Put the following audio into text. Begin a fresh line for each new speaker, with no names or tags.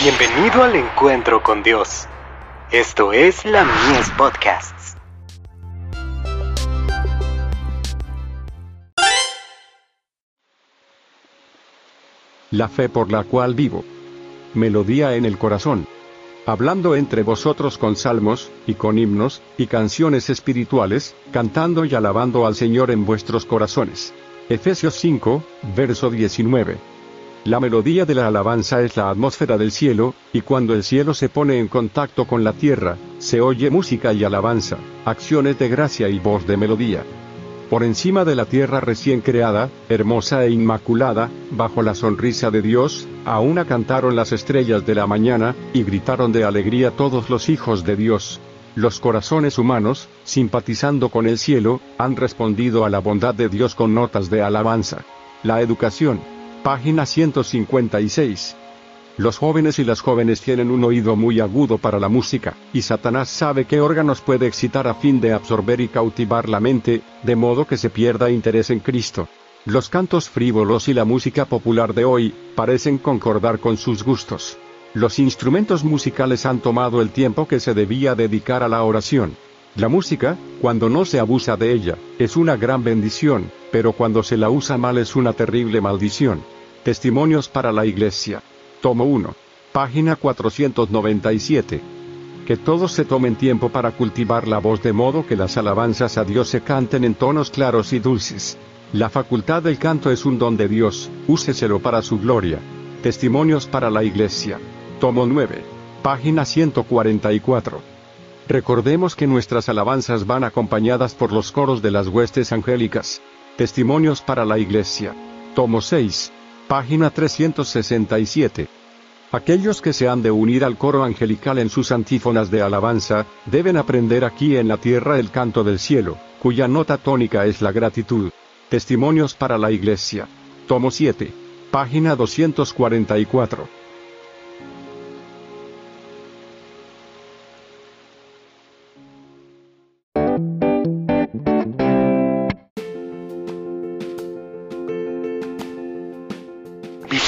Bienvenido al encuentro con Dios. Esto es la Mies Podcasts.
La fe por la cual vivo. Melodía en el corazón. Hablando entre vosotros con salmos, y con himnos, y canciones espirituales, cantando y alabando al Señor en vuestros corazones. Efesios 5, verso 19. La melodía de la alabanza es la atmósfera del cielo, y cuando el cielo se pone en contacto con la tierra, se oye música y alabanza, acciones de gracia y voz de melodía. Por encima de la tierra recién creada, hermosa e inmaculada, bajo la sonrisa de Dios, a una cantaron las estrellas de la mañana, y gritaron de alegría todos los hijos de Dios. Los corazones humanos, simpatizando con el cielo, han respondido a la bondad de Dios con notas de alabanza. La educación, Página 156. Los jóvenes y las jóvenes tienen un oído muy agudo para la música, y Satanás sabe qué órganos puede excitar a fin de absorber y cautivar la mente, de modo que se pierda interés en Cristo. Los cantos frívolos y la música popular de hoy, parecen concordar con sus gustos. Los instrumentos musicales han tomado el tiempo que se debía dedicar a la oración. La música, cuando no se abusa de ella, es una gran bendición, pero cuando se la usa mal es una terrible maldición. Testimonios para la Iglesia. Tomo 1. Página 497. Que todos se tomen tiempo para cultivar la voz de modo que las alabanzas a Dios se canten en tonos claros y dulces. La facultad del canto es un don de Dios, úseselo para su gloria. Testimonios para la Iglesia. Tomo 9. Página 144. Recordemos que nuestras alabanzas van acompañadas por los coros de las huestes angélicas. Testimonios para la Iglesia. Tomo 6. Página 367. Aquellos que se han de unir al coro angelical en sus antífonas de alabanza, deben aprender aquí en la tierra el canto del cielo, cuya nota tónica es la gratitud. Testimonios para la Iglesia. Tomo 7. Página 244.